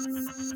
A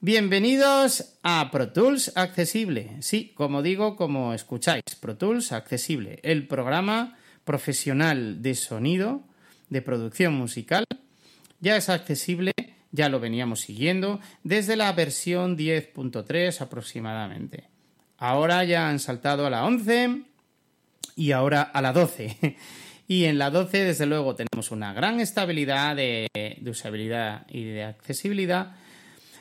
bienvenidos a Pro Tools Accesible. Sí, como digo, como escucháis, Pro Tools Accesible, el programa profesional de sonido, de producción musical, ya es accesible, ya lo veníamos siguiendo, desde la versión 10.3 aproximadamente. Ahora ya han saltado a la 11 y ahora a la 12. Y en la 12, desde luego, tenemos una gran estabilidad de, de usabilidad y de accesibilidad,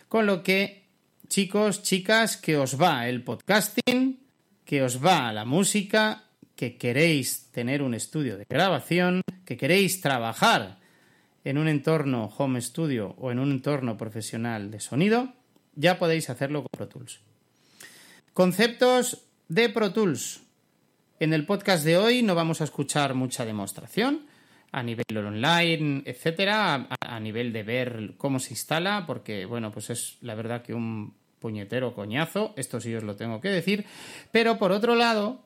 con lo que, chicos, chicas, que os va el podcasting, que os va la música, que queréis tener un estudio de grabación, que queréis trabajar en un entorno home studio o en un entorno profesional de sonido, ya podéis hacerlo con Pro Tools. Conceptos de Pro Tools. En el podcast de hoy no vamos a escuchar mucha demostración a nivel online, etcétera, a, nivel de ver cómo se instala, porque bueno, pues es la verdad que un puñetero coñazo, esto sí os lo tengo que decir, pero por otro lado,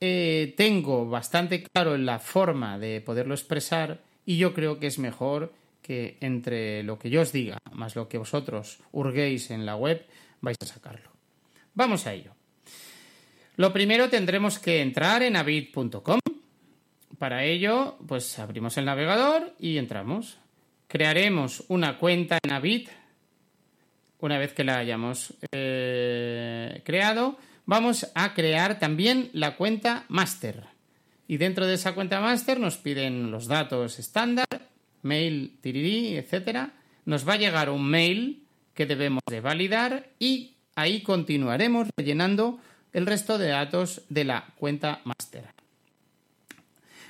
eh, tengo bastante claro la forma de poderlo expresar y yo creo que es mejor que entre lo que yo os diga más lo que vosotros hurguéis en la web vais a sacarlo. Vamos a ello. Lo primero tendremos que entrar en avid.com. Para ello, pues abrimos el navegador y entramos. Crearemos una cuenta en Avid. Una vez que la hayamos eh, creado, vamos a crear también la cuenta master. Y dentro de esa cuenta master nos piden los datos estándar, mail, tirirí, etcétera. Nos va a llegar un mail que debemos de validar y ahí continuaremos rellenando el resto de datos de la cuenta master.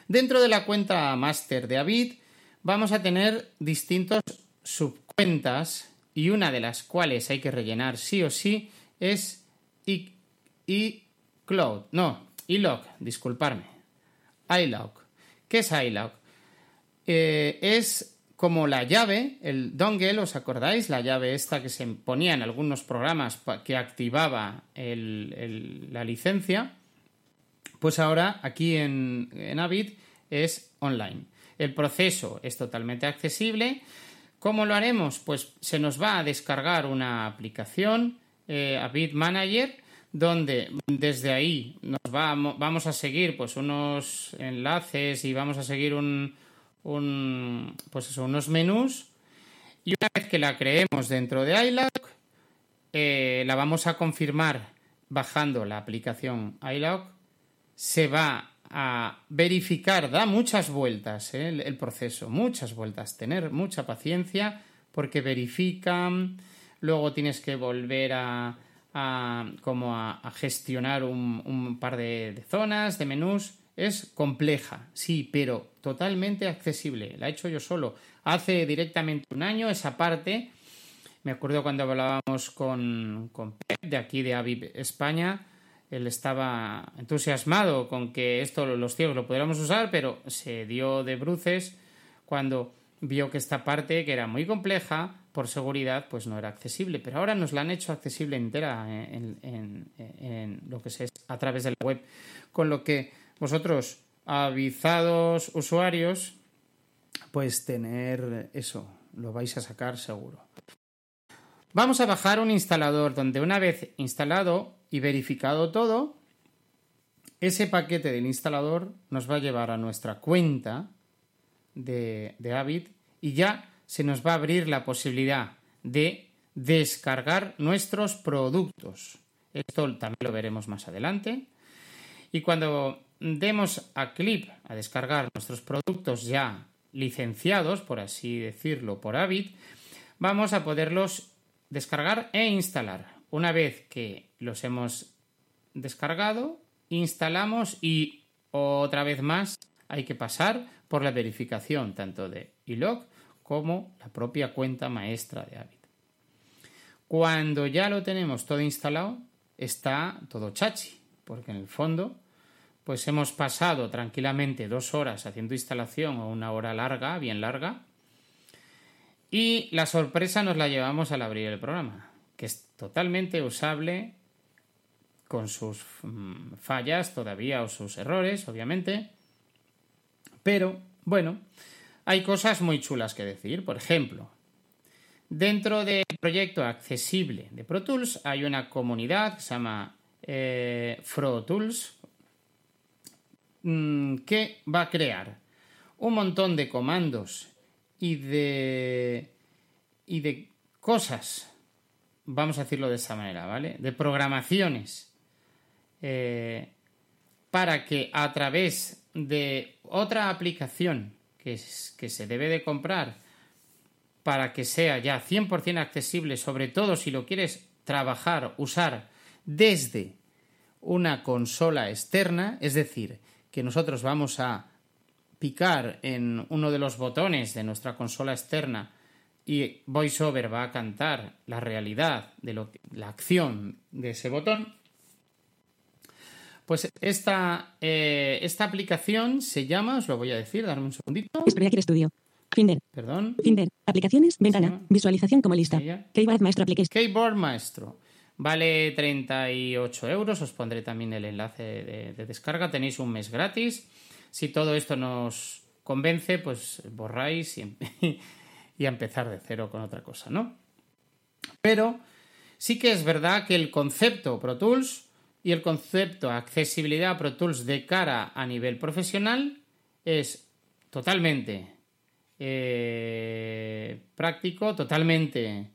Dentro de la cuenta master de Avid vamos a tener distintos subcuentas y una de las cuales hay que rellenar sí o sí es iCloud. No, iLog, disculparme. iLog. ¿Qué es iLog? Eh, es como la llave, el dongle, ¿os acordáis? La llave esta que se ponía en algunos programas que activaba la licencia. Pues ahora aquí en, en Avid es online. El proceso es totalmente accesible. ¿Cómo lo haremos? Pues se nos va a descargar una aplicación, eh, Avid Manager, donde desde ahí nos va, vamos a seguir pues unos enlaces y vamos a seguir pues unos menús y una vez que la creemos dentro de iLog eh, la vamos a confirmar bajando la aplicación iLog se va a verificar, da muchas vueltas eh, el, proceso, muchas vueltas, tener mucha paciencia porque verifican, luego tienes que volver a, como a, gestionar un, par de, de zonas, de menús. Es compleja, sí, pero totalmente accesible. La he hecho yo solo. Hace directamente un año esa parte. Me acuerdo cuando hablábamos con, con Pep de aquí de Aviv España él estaba entusiasmado con que esto los ciegos lo pudiéramos usar, pero se dio de bruces cuando vio que esta parte, que era muy compleja, por seguridad, pues no era accesible. Pero ahora nos la han hecho accesible entera en, en, en lo que es a través de la web. Con lo que vosotros, avisados usuarios, pues tener eso, lo vais a sacar seguro. Vamos a bajar un instalador donde una vez instalado y verificado todo, ese paquete del instalador nos va a llevar a nuestra cuenta de, de Avid y ya se nos va a abrir la posibilidad de descargar nuestros productos. Esto también lo veremos más adelante. Y cuando demos a clip a descargar nuestros productos ya licenciados, por así decirlo, por Avid, vamos a poderlos descargar e instalar. Una vez que los hemos descargado, instalamos y otra vez más hay que pasar por la verificación tanto de iLog como la propia cuenta maestra de Avid. Cuando ya lo tenemos todo instalado, está todo chachi, porque en el fondo pues hemos pasado tranquilamente dos horas haciendo instalación o una hora larga, bien larga, y la sorpresa nos la llevamos al abrir el programa, que es totalmente usable con sus mm, fallas todavía o sus errores, obviamente, pero bueno, hay cosas muy chulas que decir. Por ejemplo, dentro del proyecto accesible de Pro Tools hay una comunidad que se llama eh, Tools, Mm, que va a crear un montón de comandos y de, y de cosas, vamos a decirlo de esa manera, ¿vale? De programaciones eh, para que a través de otra aplicación que, que se debe de comprar para que sea ya 100% accesible, sobre todo si lo quieres trabajar, usar desde una consola externa, es decir, que nosotros vamos a picar en uno de los botones de nuestra consola externa y VoiceOver va a cantar la realidad de lo, la acción de ese botón, pues esta, eh, esta aplicación se llama, os lo voy a decir, darme un segundito. Explore Studio. Finder. Perdón. Finder. Aplicaciones, ventana. Visualización como lista. Keyboard Maestro Application. Keyboard Maestro. Vale 38 euros, os pondré también el enlace de, descarga, tenéis un mes gratis. Si todo esto nos convence, pues borráis y, y a empezar de cero con otra cosa, ¿no? Pero sí que es verdad que el concepto Pro Tools y el concepto accesibilidad Pro Tools de cara a nivel profesional es totalmente eh, práctico, totalmente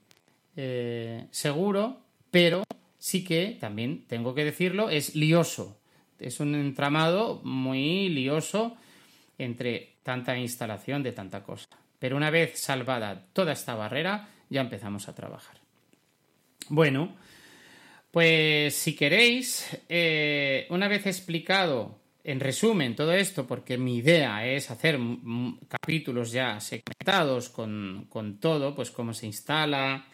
eh, seguro pero sí que, también tengo que decirlo, es lioso. Es un entramado muy lioso entre tanta instalación de tanta cosa. Pero una vez salvada toda esta barrera, ya empezamos a trabajar. Bueno, pues si queréis, eh, una vez explicado en resumen todo esto, porque mi idea es hacer capítulos ya segmentados con, con todo, pues cómo se instala,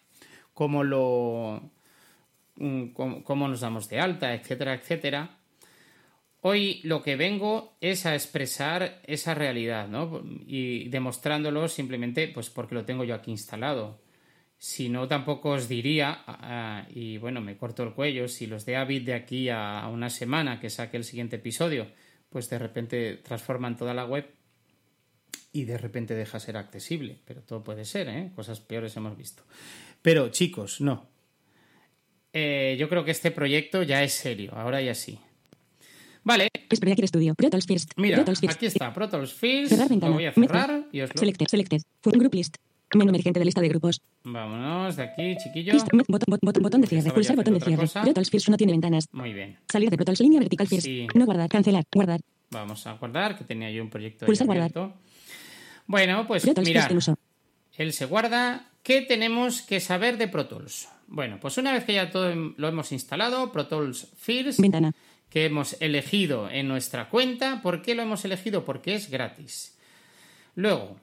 cómo lo, Mm, cómo, nos damos de alta, etcétera, etcétera. Hoy lo que vengo es a expresar esa realidad, ¿no? Y demostrándolo simplemente pues porque lo tengo yo aquí instalado. Si no, tampoco os diría, y bueno, me corto el cuello, si los de Avid de aquí a una semana que saque el siguiente episodio, pues de repente transforman toda la web y de repente deja ser accesible. Pero todo puede ser, ¿eh? Cosas peores hemos visto. Pero chicos, no, eh, yo creo que este proyecto ya es serio, ahora ya sí. Vale. Estudio. First. Mira, aquí está, Pro Tools First. Lo voy a cerrar y os lo... Selected, selected. Group list. Menú emergente de lista de grupos. Vámonos de aquí, chiquillo. botón, botón, botón, de cierre. Pulsar botón de cierre. Pro Tools First no tiene ventanas. Muy bien. Salir de Pro Tools línea vertical First. No guardar. Cancelar. Guardar. Vamos a guardar, que tenía yo un proyecto Pulsar guardar. Bueno, pues mira. Él se guarda. ¿Qué tenemos que saber de Pro Tools? Bueno, pues una vez que ya todo lo hemos instalado, Pro Tools First, que hemos elegido en nuestra cuenta. ¿Por qué lo hemos elegido? Porque es gratis. Luego,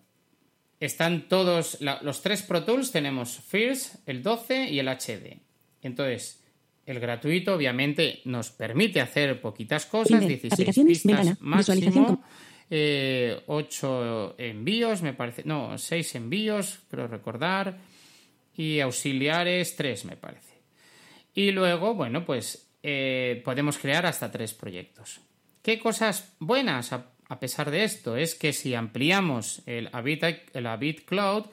están todos los tres Pro Tools, tenemos First, el 12 y el HD. Entonces, el gratuito obviamente nos permite hacer poquitas cosas, 16 pistas máximo, eh, 8 envíos, me parece, no, 6 envíos, creo recordar y auxiliares tres, me parece. Y luego, bueno, pues eh, podemos crear hasta tres proyectos. ¿Qué cosas buenas a, pesar de esto? Es que si ampliamos el Habit, el Cloud,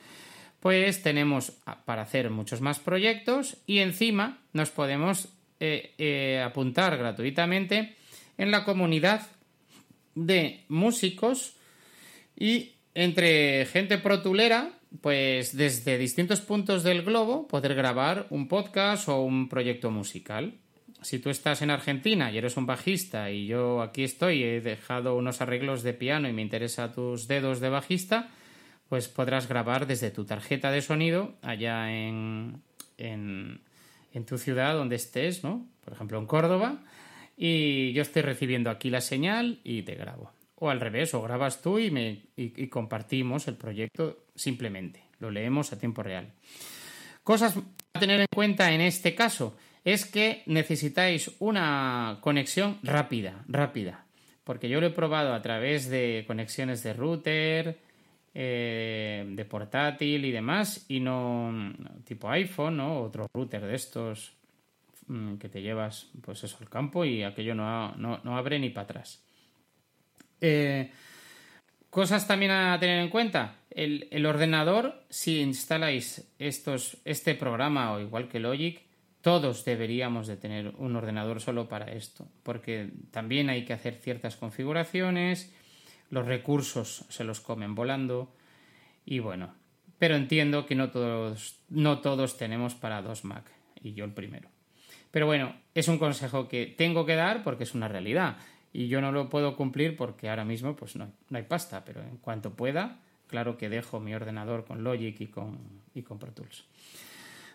pues tenemos para hacer muchos más proyectos y encima nos podemos eh, eh, apuntar gratuitamente en la comunidad de músicos y entre gente protulera, pues desde distintos puntos del globo poder grabar un podcast o un proyecto musical. Si tú estás en Argentina y eres un bajista y yo aquí estoy, he dejado unos arreglos de piano y me interesa tus dedos de bajista, pues podrás grabar desde tu tarjeta de sonido allá en, en, tu ciudad donde estés, ¿no? Por ejemplo, en Córdoba, y yo estoy recibiendo aquí la señal y te grabo. O al revés, o grabas tú y, me, y, compartimos el proyecto simplemente. Lo leemos a tiempo real. Cosas a tener en cuenta en este caso es que necesitáis una conexión rápida, rápida. Porque yo lo he probado a través de conexiones de router, eh, de portátil y demás, y no tipo iPhone, o Otro router de estos mm, que te llevas, pues eso, al campo y aquello no, no abre ni para atrás. Eh, cosas también a tener en cuenta. El, ordenador, si instaláis estos, este programa o igual que Logic, todos deberíamos de tener un ordenador solo para esto, porque también hay que hacer ciertas configuraciones, los recursos se los comen volando y bueno, pero entiendo que no todos, no todos tenemos para dos Mac y yo el primero. Pero bueno, es un consejo que tengo que dar porque es una realidad y yo no lo puedo cumplir porque ahora mismo pues no, hay pasta, pero en cuanto pueda, claro que dejo mi ordenador con Logic y con, y con Pro Tools.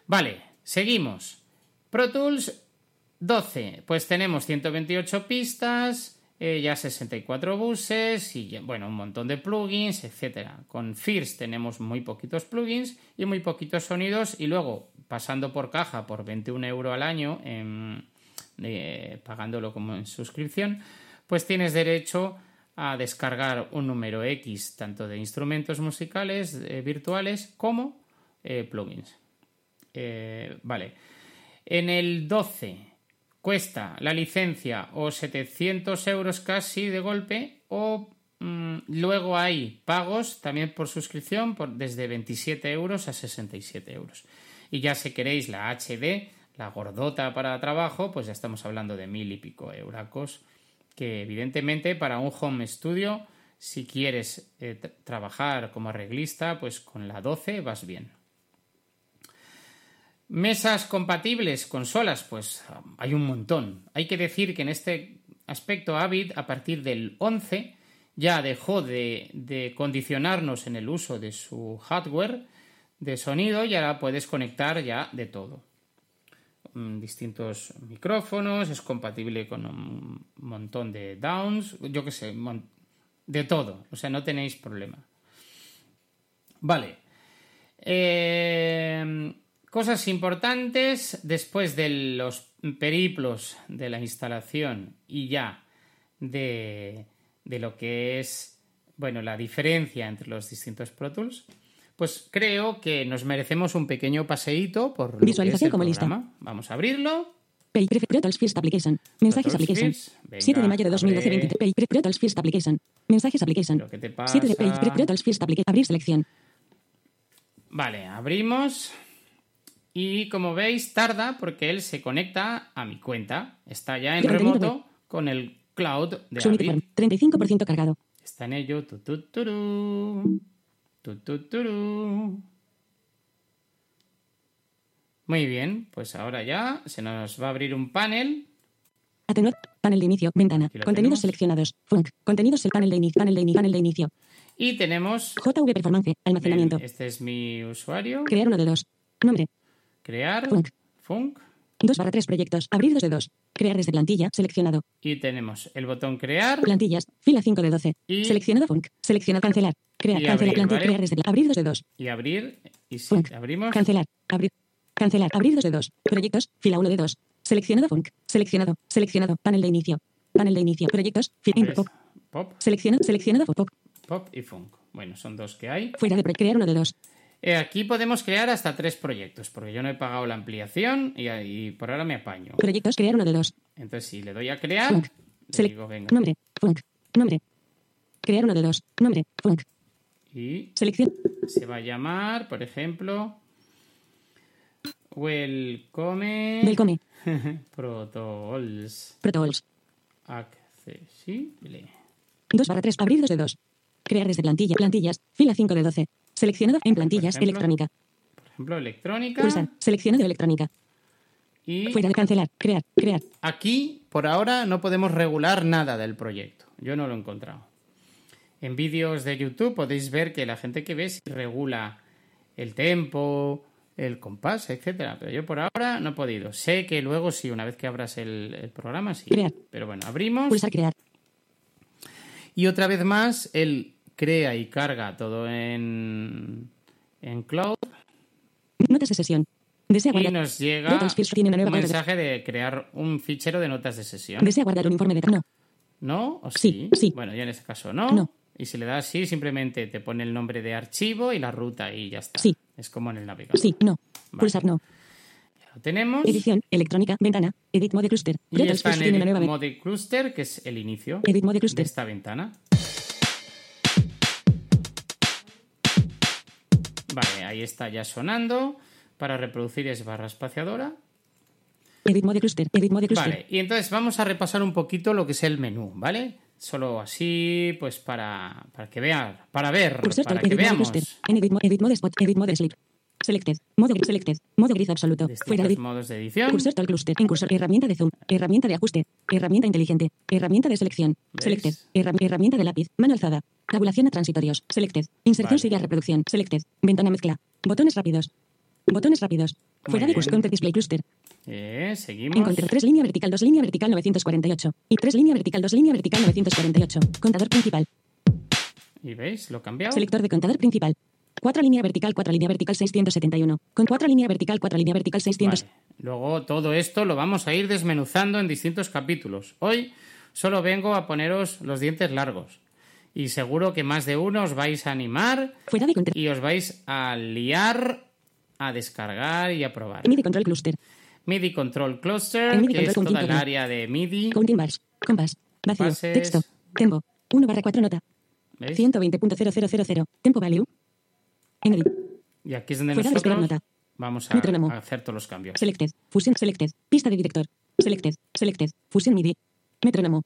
Vale, seguimos. Pro Tools 12, pues tenemos 128 pistas, eh, ya 64 buses y bueno, un montón de plugins, etcétera. Con First tenemos muy poquitos plugins y muy poquitos sonidos y luego pasando por caja por 21 euros al año, eh, pagándolo como en suscripción, pues tienes derecho a descargar un número X tanto de instrumentos musicales eh, virtuales como plugins. Vale. En el 12 cuesta la licencia o 700 euros casi de golpe o mm, luego hay pagos también por suscripción por, desde 27 euros a 67 euros. Y ya si queréis la HD, la gordota para trabajo, pues ya estamos hablando de mil y pico euracos que evidentemente para un home studio, si quieres eh, trabajar como arreglista, pues con la 12 vas bien. Mesas compatibles, consolas, pues hay un montón. Hay que decir que en este aspecto Avid, a partir del 11, ya dejó de, de condicionarnos en el uso de su hardware de sonido y ahora puedes conectar ya de todo. Mm, distintos micrófonos, es compatible con un montón de downs, yo qué sé, de todo, o sea, no tenéis problema. Vale. Eh, cosas importantes después de los periplos de la instalación y ya de, de lo que es, bueno, la diferencia entre los distintos Pro Tools pues creo que nos merecemos un pequeño paseíto por lo Visualización como lista. Vamos a abrirlo. Pay Tools First Application. Mensajes Application. 7 de mayo de 2012 23. Pay Tools First Application. Mensajes Application. ¿Qué te pasa? 7 de Tools First Application. Abrir selección. Vale, abrimos. Y como veis, tarda porque él se conecta a mi cuenta. Está ya en remoto con el cloud de Avid. 35% cargado. Está en ello. Tu, tu, muy bien, pues ahora ya se nos va a abrir un panel. Atenuar, panel de inicio, ventana, contenidos seleccionados, funk, contenidos el panel de inicio, panel de inicio, panel de inicio. Y tenemos JV Performance, almacenamiento. Este es mi usuario. Crear uno de dos. Nombre. Crear. Funk. Funk. 2 barra 3 proyectos. Abrir 2 de 2. Crear desde plantilla. Seleccionado. Y tenemos el botón crear. Plantillas. Fila 5 de 12. Y... Seleccionado funk. Seleccionar cancelar. Crear. cancelar. Plantilla. Crear desde Abrir 2 de 2. Y abrir. Y si abrimos. Cancelar. Abrir. Cancelar. Abrir 2 de 2. Proyectos. Fila 1 de 2. Seleccionado funk. Seleccionado. Seleccionado. Panel de inicio. Panel de inicio. Proyectos. Fila pop. Pop. Seleccionado. Seleccionado pop. Pop y funk. Bueno, son dos que hay. Fuera de crear uno de dos. Eh, aquí podemos crear hasta tres proyectos, porque yo no he pagado la ampliación y, por ahora me apaño. Proyectos, crear uno de dos. Entonces, si le doy a crear, le digo, venga. Nombre, funk, nombre. Crear uno de dos, nombre, funk. Y Selección. se va a llamar, por ejemplo, Welcome Welcome. Protocols Protocols. Accesible. 2 barra 3. Abrir 2 de 2. Crear desde plantilla. Plantillas. Fila 5 de 12. Seleccionado en plantillas. ejemplo. Electrónica. Por ejemplo, electrónica. Pulsar. Seleccionado electrónica. Y Fuera de cancelar. Crear. Crear. aquí, por ahora, no podemos regular nada del proyecto. Yo no lo he encontrado. En vídeos de YouTube podéis ver que la gente que ve sí regula el tempo, el compás, etcétera. Pero yo por ahora no he podido. Sé que luego sí, una vez que abras el, el programa, sí. Crear. Pero bueno, abrimos. Pulsar crear. Y otra vez más, él crea y carga todo en, en cloud. Notas de sesión. Desea Y guardar. nos llega un de- mensaje de crear un fichero de notas de sesión. Desea guardar un informe de. No. ¿No? ¿O Sí, sí? sí. Bueno, yo en este caso no. No. Y si le das sí, simplemente te pone el nombre de archivo y la ruta y ya está. Sí. Es como en el navegador. Sí. No. Vale. Pulsar no. Ya lo tenemos. Edición. Electrónica. Ventana. Edit mode cluster. Y está en ve- mode cluster, que es el inicio Edit mode de cluster. esta ventana. Vale, ahí está ya sonando. Para reproducir es barra espaciadora. Edit mode cluster. Edit mode cluster. Vale, y entonces vamos a repasar un poquito lo que es el menú, ¿vale? Solo así, pues para, para que vean, para ver, Cursor para que veamos cluster. Spot. Sleep. Selected. Modo gris. Selected. Modo gris absoluto. Fuera de modos de edición. Cursor tal cluster. En cursor. Herramienta de zoom. Herramienta de ajuste. Herramienta inteligente. Herramienta de selección. Selected. Herra- herramienta de lápiz. Mano alzada. Tabulación a transitorios. Selected. Inserción Vale. sigue a reproducción. Selected. Ventana mezcla. Botones rápidos. Botones rápidos. Muy Fuera de bien. cursor. Content display cluster. Eh, seguimos. Encontrar 3 línea vertical 2 línea vertical 948. Y 3 línea vertical 2 línea vertical 948. Contador principal. Y veis, lo he cambiado. Selector de contador principal. 4 línea vertical 4 línea vertical 671. Con 4 línea vertical 4 línea vertical 600. Vale. Luego todo esto lo vamos a ir desmenuzando en distintos capítulos. Hoy solo vengo a poneros los dientes largos. Y seguro que más de uno os vais a animar Fuera de y os vais a liar a descargar y a probar. MIDI control cluster. MIDI Control Cluster, MIDI que es Control toda el área de MIDI. Counting bars. Compás. Vacío. Compases. Texto. Tempo. 1 barra 4 nota. ¿veis? 120.0000. Tempo value. En edit. Y aquí es donde Fuera nosotros vamos a, Metrónomo. a hacer todos los cambios. Selected. Fusión. Selected. Pista de director. Selected. Selected. Fusión MIDI. Metrónomo.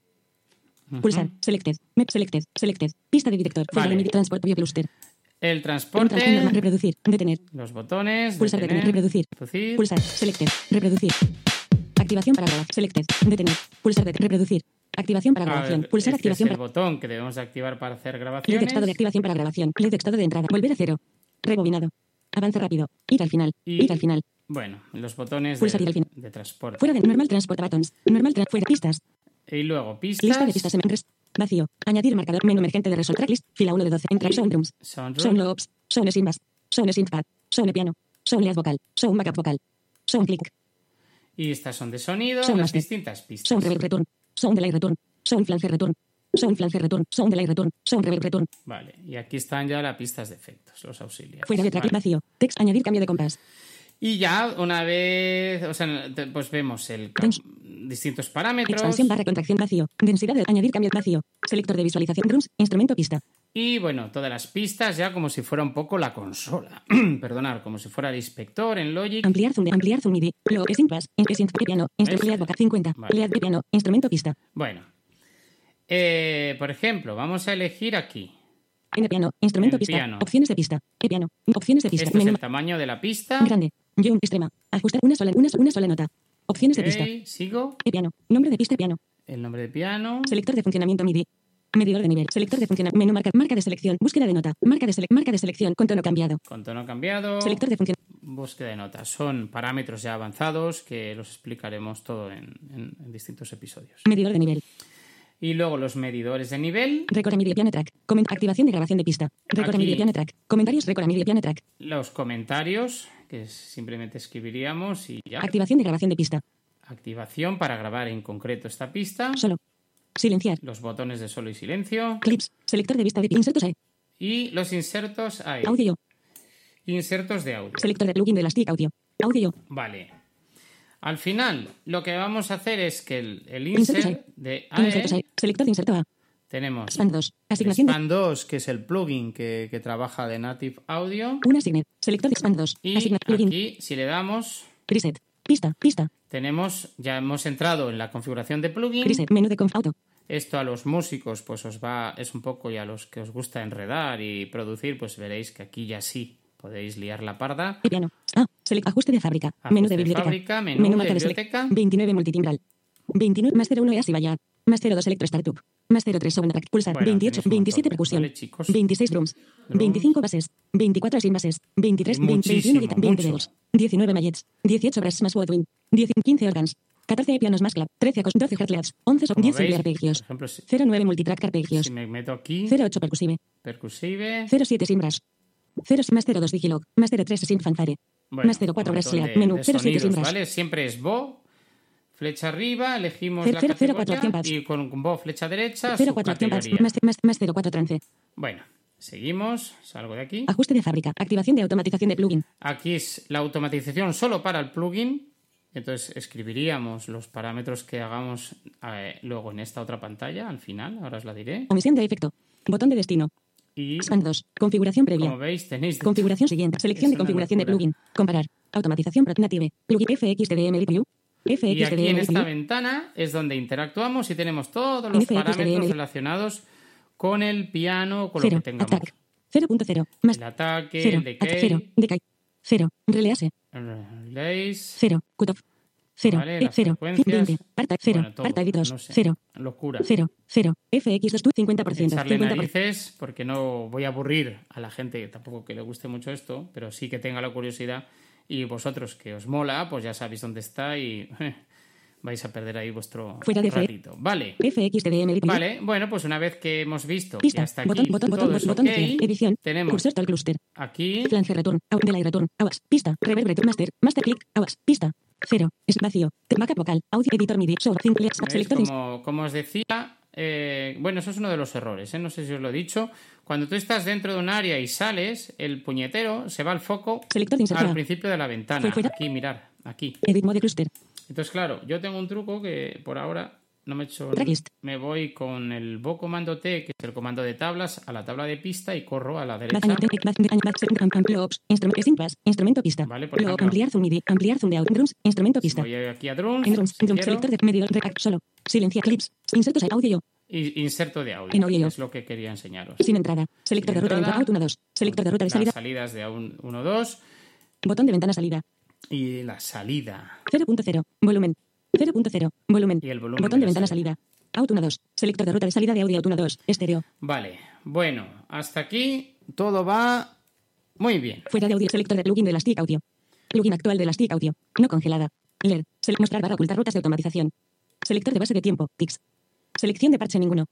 Pulsar. Selected. Mep selected. Selected. Pista de director. Vale. MIDI transport view cluster. El transporte. Reproducir. Detener. los botones, Pulsar detener. Reproducir. reproducir. Pulsar. Selected. Reproducir. Activación para grabar. Selected. Detener. Pulsar de reproducir. Activación para grabación. este Pulsar es activación el para. botón que debemos de activar para hacer grabaciones. de estado de activación para grabación. LED de estado de entrada. Volver a cero. Rebobinado. Avance rápido. Ir al final. Y- Ir al final. Bueno, los botones Pulsar de, ir al final. de transporte. Fuera de normal transport buttons. Normal tra- fuera pistas. Y luego pistas. Lista de pistas en Vacío. Añadir marcador. Menú emergente de Resol Tracklist. Fila 1 de 12. Entra Sound Drums. Sound Sound. Loops. Sound Synth Sound Synthpad. Sound Piano. Sound Lead Vocal. Sound Backup Vocal. Sound Click. Y estas son de sonido, Sound las distintas pistas. Sound Reverb Return. Sound Delay Return. Sound Flange Return. Sound Flange Return. Sound Delay Return. Sound Reverb Return. Vale, y aquí están ya las pistas de efectos, los auxiliares. Fuera de track. Vale. Vacío. Text. Añadir cambio de compás. Y ya una vez, o sea, pues vemos el distintos parámetros Expansión barra contracción vacío. Densidad de añadir cambio vacío. Selector de visualización. Drums. Instrumento pista. y bueno, todas las pistas ya como si fuera un poco la consola. Perdonad, como si fuera el inspector en Logic. Ampliar zoom de ampliar zoom MIDI. Lo. In- synth piano. Instrumento vocal 50. Vale. Lead piano. Instrumento pista. Bueno, eh, por ejemplo, vamos a elegir aquí. Piano. Instrumento El pista. piano. Opciones de pista. E piano. Opciones de pista. Este es el tamaño de la pista. grande. Jump extrema. Ajustar una sola, una, una sola nota. Opciones de pista. Sigo. E piano. Nombre de pista e piano. El nombre de piano. Selector de funcionamiento MIDI. Medidor de nivel. Selector de funcionamiento. Menú marca. Marca de selección. Búsqueda de nota. Marca de, selec- marca de selección. Con tono cambiado. Con tono cambiado. Selector de funcionamiento. Búsqueda de notas. Son parámetros ya avanzados que los explicaremos todo en, en- en distintos episodios. Medidor de nivel. Y luego los medidores de nivel, Record a MIDI piano track. Coment activación de grabación de pista. Record a Aquí. MIDI piano track. Comentarios record a MIDI piano track. los comentarios, que simplemente escribiríamos y ya. Activación de grabación de pista. Activación para grabar en concreto esta pista. Solo. Silenciar. Los botones de solo y silencio. Clips. Selector de vista de insertos A. Y los insertos ahí. Audio. Insertos de audio. Selector de plugin de Elastic Audio. Audio. Vale. Al final, lo que vamos a hacer es que el, el insert de. AE Selector inserto A. Tenemos Expand 2. Asignación 2, que es el plugin que, que trabaja de Native Audio. una asignet. Selector de Expand 2. Y aquí, si le damos, Preset. Pista. Pista. tenemos, ya hemos entrado en la configuración de plugin. Preset. Menú de conf auto. Esto a los músicos, pues os va, es un poco, y a los que os gusta enredar y producir, pues veréis que aquí ya sí podéis liar la parda. Piano. Ah. Select ajuste de fábrica. Ajuste menú de de biblioteca. fábrica, menú de marca biblioteca. select. 29 multitimbral. 29 más 01 EAS y vaya. Más 02 electro startup. Más 03 sound track. Pulsar. Bueno, 28. tenéis un 27 montón, percusión. ¿vale, chicos? 26 drums. 25 bases. 24 sin bases. 23. 20, Muchísimo, 21 guitar- 20 mucho. dedos. 19 mallets. 18 brass más woodwind. 10, 15 organs. 14 pianos más clap. 13 acos. 12 heartleads. 11 son Como 10 veis, arpegios. ejemplo, si, 09 multitrack arpegios. si me meto aquí, 08 percusive. percusive, 07 simbras. 0 más 02 digilog. Más 03 sin fanfare. bueno, más 04 un brass montón slab. de- Menú. de 07 sonidos, simbras. ¿vale? Siempre es Bo, flecha arriba, elegimos Cero- la cero- cero cuatro categoría y con Bo, flecha derecha, su 04 acción pads. categoría. Más, más, más 04 trance. Bueno, seguimos, salgo de aquí. Ajuste de fábrica. Activación de automatización de plugin. Aquí es la automatización solo para el plugin. Entonces escribiríamos los parámetros que hagamos eh, luego en esta otra pantalla, al final, ahora os la diré. Omisión de efecto. Botón de destino. Y Expand 2. Configuración previa. como veis tenéis... Configuración siguiente. Selección de configuración de plugin. Comparar. Automatización native. Plugin FXTDM View. Y aquí en esta ventana es donde interactuamos y tenemos todos los FXDM. parámetros relacionados con el piano, con lo 0. que tengamos. Attack. 0.0. Más El ataque, 0. el decay, 0. Decay. 0. Release. el relays, 0. Cutoff. 0. Vale, E las 0. frecuencias. 20. Parta. 0. bueno, todo, Parta editors. no sé, 0. locura. 0. 0. FX2 tú 50%. echarle 50%. narices porque no voy a aburrir a la gente tampoco que le guste mucho esto, pero sí que tenga la curiosidad y vosotros que os mola, pues ya sabéis dónde está y vais a perder ahí vuestro Fuera de ratito. Vale. FXTDM. Vale, bueno, pues una vez que hemos visto Pista. que hasta aquí Botón, botón, todo botón, es botón de. Edición. tenemos Cursor tal cluster. aquí Flange return. Delay return. Pista. Reverb return master. Master click. Awas. Pista. Cero. Es vacío. Backup vocal. Audio editor MIDI. Show. Selector. Como, como os decía, eh, bueno, eso es uno de los errores, ¿eh? no sé si os lo he dicho. Cuando tú estás dentro de un área y sales, el puñetero se va al foco al principio de la ventana. Aquí, mirar, aquí. Entonces, claro, yo tengo un truco que por ahora no me. Tracklist. Me voy con el Bo comando T, que es el comando de tablas, a la tabla de pista y corro a la derecha. Instrumento pista. Vale, por ejemplo. ampliar zoom MIDI. Ampliar zoom de out. Drums. Instrumento pista. Voy aquí a drums, drums. Selector de. React solo. Silencia clips. Insertos audio inserto de audio. En audio. Es lo que quería enseñaros. Sin entrada. Selector de ruta de. Out 1 2. Selector de ruta de salida. salidas de 1, 2 Botón de ventana salida. y la salida. 0.0. Volumen. 0.0. Volumen. Y el volumen Botón de ventana salida. Out 1 2. Selector de ruta de salida de audio Out 1 2. Estéreo. Vale, bueno, hasta aquí todo va muy bien. Fuera de audio. Selector de plugin de Elastic Audio. Plugin actual de Elastic Audio. No congelada. Leer. Sele- mostrar barra ocultar rutas de automatización. Selector de base de tiempo. Tix. Selección de parche ninguno.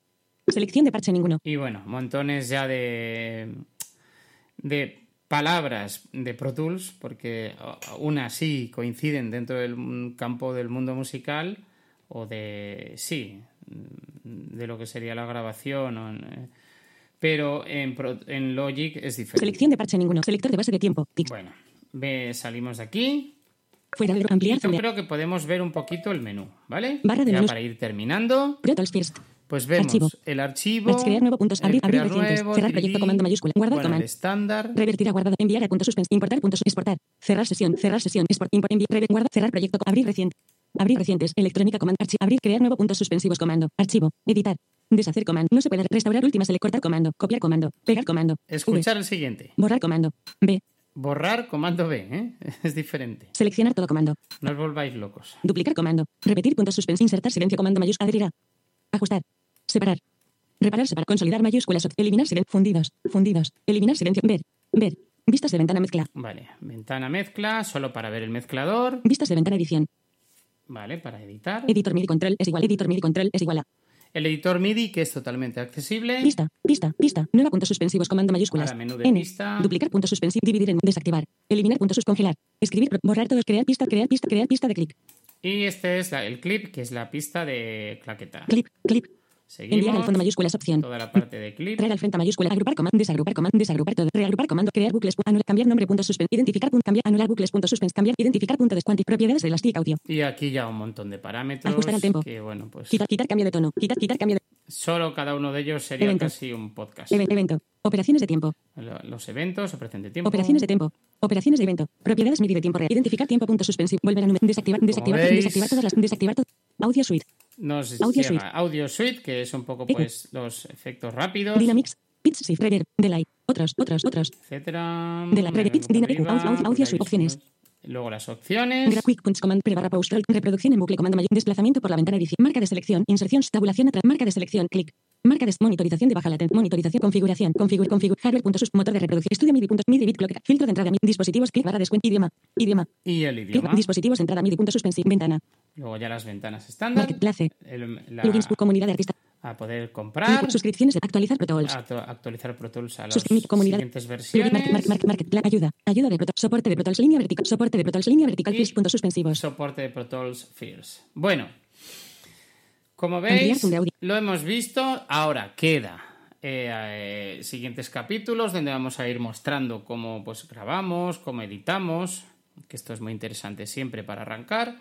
Selección de parche ninguno. Y bueno, montones ya de, de palabras de Pro Tools, porque unas sí coinciden dentro del campo del mundo musical, o de, sí, de lo que sería la grabación, o en- pero en, Pro- en Logic es diferente. Selección de parche ninguno. Selector de base de tiempo. Bueno, ve, salimos de aquí. Fuera de ampliar yo creo que podemos ver un poquito el menú, ¿vale? Barra de ya menús. para ir terminando, Pro Tools First. Pues vemos Archivo. el archivo, crear nuevo puntos, abrir- abrir recientes, nuevo, cerrar 3D, proyecto, comando mayúscula, guardar bueno, el estándar, Revertir a guardado. Enviar a punto suspense. Importar puntos. Exportar. Cerrar sesión. Cerrar sesión. Export. Import. Enviar. Rever. Guardar. Cerrar proyecto. Abrir reciente. Abrir recientes. Electrónica comando. Archivo. Abrir. Crear nuevo puntos suspensivos. Comando. Archivo. Editar. Deshacer comando. No se puede restaurar última select. Cortar comando. Copiar comando. Pegar comando. V. escuchar el siguiente. Borrar comando. B. Borrar comando B, ¿eh? es diferente. Seleccionar todo comando. No os volváis locos. Duplicar comando. Repetir puntos suspense. Insertar silencio. Comando mayúscula. Adherir a. Ajustar. Separar. Reparar. Separar. Consolidar mayúsculas. Eliminar silencio. Fundidos. Fundidos. Eliminar silencio. Ver. Ver. Vistas de ventana mezcla. Vale, ventana mezcla, solo para ver el mezclador. Vistas de ventana edición. Vale, para editar. Editor MIDI control es igual. Editor MIDI control es igual a. El editor MIDI, que es totalmente accesible. Pista, pista, pista. Nueva puntos suspensivos, comando mayúsculas. Ahora menú de N. pista. Duplicar puntos suspensivos, dividir en desactivar. Eliminar puntos sus congelar. Escribir, borrar todos, crear pista, crear pista, crear pista de clic. Y este es la- el clip, que es la pista de claqueta. Clip, clip. Seguimos. Enviar al fondo mayúsculas opción. Toda la parte de clip. Traer al frente mayúscula, agrupar comando, desagrupar comando, desagrupar todo, reagrupar comando, crear bucles, anular, cambiar nombre, punto suspense, identificar punto, cambiar, anular bucles, punto suspense, cambiar, identificar punto descuanti, propiedades de Elastic Audio. Y aquí ya un montón de parámetros. Ajustar al. Que bueno, pues Quitar, quitar cambio de tono, quitar, quitar cambio de Solo cada uno de ellos sería Evento. casi un podcast. Even- evento. Operaciones de tiempo. Lo- Los eventos, operación de tiempo. Operaciones de tiempo. Operaciones de evento. Propiedades MIDI de tiempo real. Identificar tiempo punto suspensivo. Volver a. Desactivar. Desactivar. Desactivar todas las. Desactivar todo. Audio suite. Nos Audio llega Suite. Audio Suite, que es un poco pues los efectos rápidos, Dynamics. Pitch shift. Reverb. Delay. Otros. Otros. Otros. etcétera. De la Venga, Pitch, por Dynamic, arriba, audio- Suite, opciones. Luego las opciones. Quick punch command pre barra pause. Reproducción en bucle comando mayor. Desplazamiento por la ventana edición. Marca de selección. Inserción. Tabulación atrás. Marca de selección. Clic. Marca de monitorización de baja latencia. Monitorización. Configuración. Configure. Configure. Hardware. Punto sus. Motor de reproducción. Estudio MIDI. Punto. MIDI bit clock. Filtro de entrada. MIDI. Dispositivos. Clic barra descuento. Idioma. Idioma. Y el Clic. idioma. Dispositivos. Entrada. MIDI. Punto suspensivo. Ventana. Luego ya las ventanas estándar. Marketplace. el- la- Plugins. Comunidad de artistas. A poder comprar. Suscripciones. Actualizar Pro Tools. actu- actualizar Pro Tools a las siguientes versiones. market, market, market, ayuda. Ayuda de Pro Tools. Soporte de Pro Tools. Línea vertical. Soporte de Pro Tools. Línea vertical. Y-. Puntos suspensivos. soporte de Pro Tools Fields. Bueno, como veis, lo hemos visto. Ahora queda eh, eh, siguientes capítulos donde vamos a ir mostrando cómo pues, grabamos, cómo editamos, que esto es muy interesante siempre para arrancar.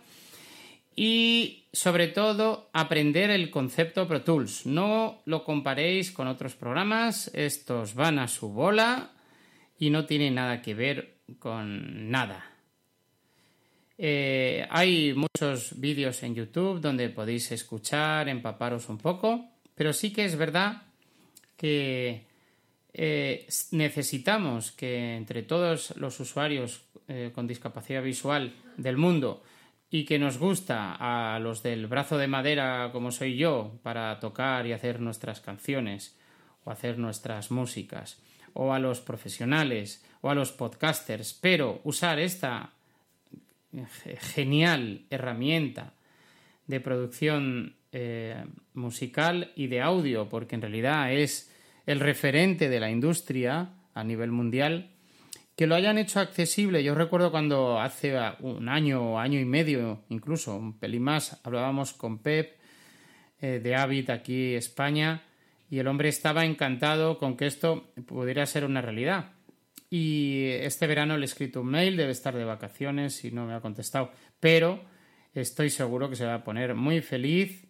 Y sobre todo aprender el concepto Pro Tools. No lo comparéis con otros programas, estos van a su bola y no tienen nada que ver con nada. Eh, hay muchos vídeos en YouTube donde podéis escuchar, empaparos un poco, pero sí que es verdad que eh, necesitamos que entre todos los usuarios eh, con discapacidad visual del mundo y que nos gusta a los del brazo de madera como soy yo para tocar y hacer nuestras canciones o hacer nuestras músicas o a los profesionales o a los podcasters, pero usar esta ge- genial herramienta de producción eh, musical y de audio, porque en realidad es el referente de la industria a nivel mundial, que lo hayan hecho accesible. Yo recuerdo cuando hace un año, año y medio, incluso un pelín más, hablábamos con Pep eh, de Avid aquí España y el hombre estaba encantado con que esto pudiera ser una realidad. Y este verano le he escrito un mail, debe estar de vacaciones y no me ha contestado, pero estoy seguro que se va a poner muy feliz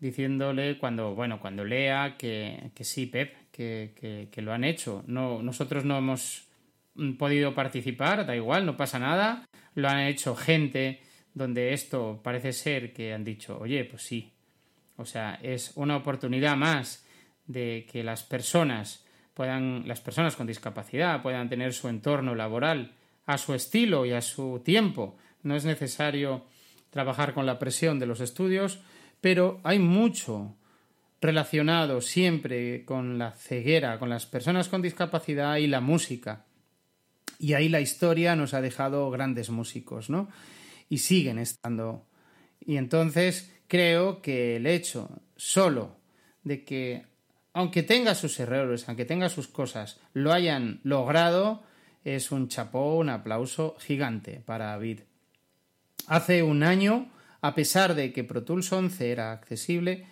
diciéndole cuando, bueno, cuando lea que, que sí, Pep, que, que- que lo han hecho. No, nosotros no hemos podido participar, da igual, no pasa nada. Lo han hecho gente donde esto parece ser que han dicho, oye, pues sí. O sea, es una oportunidad más de que las personas puedan, las personas con discapacidad puedan tener su entorno laboral a su estilo y a su tiempo. No es necesario trabajar con la presión de los estudios, pero hay mucho relacionado siempre con la ceguera, con las personas con discapacidad y la música. Y ahí la historia nos ha dejado grandes músicos, ¿no? Y siguen estando. Y entonces creo que el hecho solo de que, aunque tenga sus errores, aunque tenga sus cosas, lo hayan logrado, es un chapó, un aplauso gigante para David. Hace un año, a pesar de que Pro Tools 11 era accesible,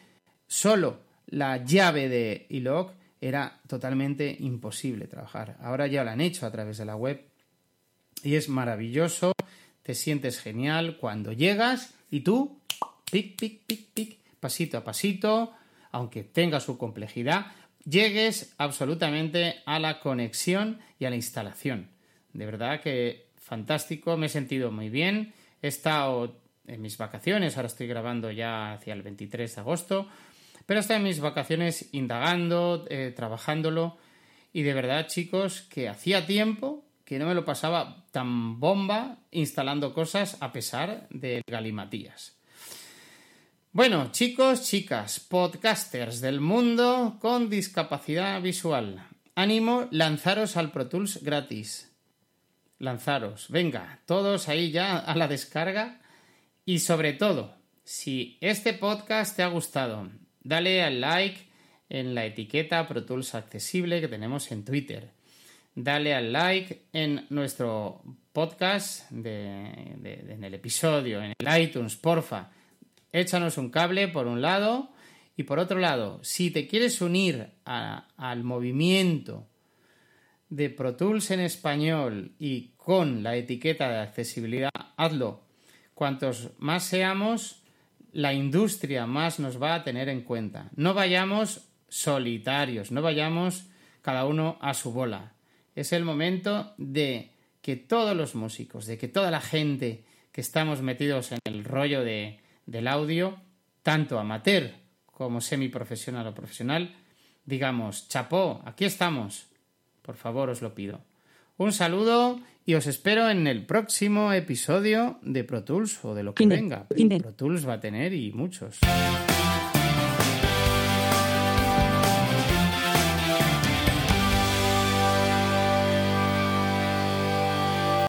solo la llave de iLog era totalmente imposible trabajar. Ahora ya lo han hecho a través de la web y es maravilloso, te sientes genial cuando llegas y tú, pic, pic, pic, pic, pasito a pasito, aunque tenga su complejidad, llegues absolutamente a la conexión y a la instalación. De verdad que fantástico, me he sentido muy bien, he estado en mis vacaciones, ahora estoy grabando ya hacia el 23 de agosto, pero he estado en mis vacaciones indagando, eh, trabajándolo y de verdad chicos que hacía tiempo que no me lo pasaba tan bomba instalando cosas a pesar del galimatías. Bueno, chicos, chicas, podcasters del mundo con discapacidad visual. Ánimo, lanzaros al Pro Tools gratis. Lanzaros, venga, todos ahí ya a la descarga. Y sobre todo, si este podcast te ha gustado, dale al like en la etiqueta Pro Tools Accesible que tenemos en Twitter. Dale al like en nuestro podcast, en el episodio, en el iTunes, porfa. Échanos un cable por un lado y por otro lado, si te quieres unir al movimiento de Pro Tools en español y con la etiqueta de accesibilidad, hazlo. Cuantos más seamos, la industria más nos va a tener en cuenta. No vayamos solitarios, no vayamos cada uno a su bola. Es el momento de que todos los músicos, de que toda la gente que estamos metidos en el rollo de, del audio, tanto amateur como semiprofesional o profesional, digamos, chapó, aquí estamos. Por favor, os lo pido. Un saludo y os espero en el próximo episodio de Pro Tools o de lo que venga. Pro Tools va a tener y muchos.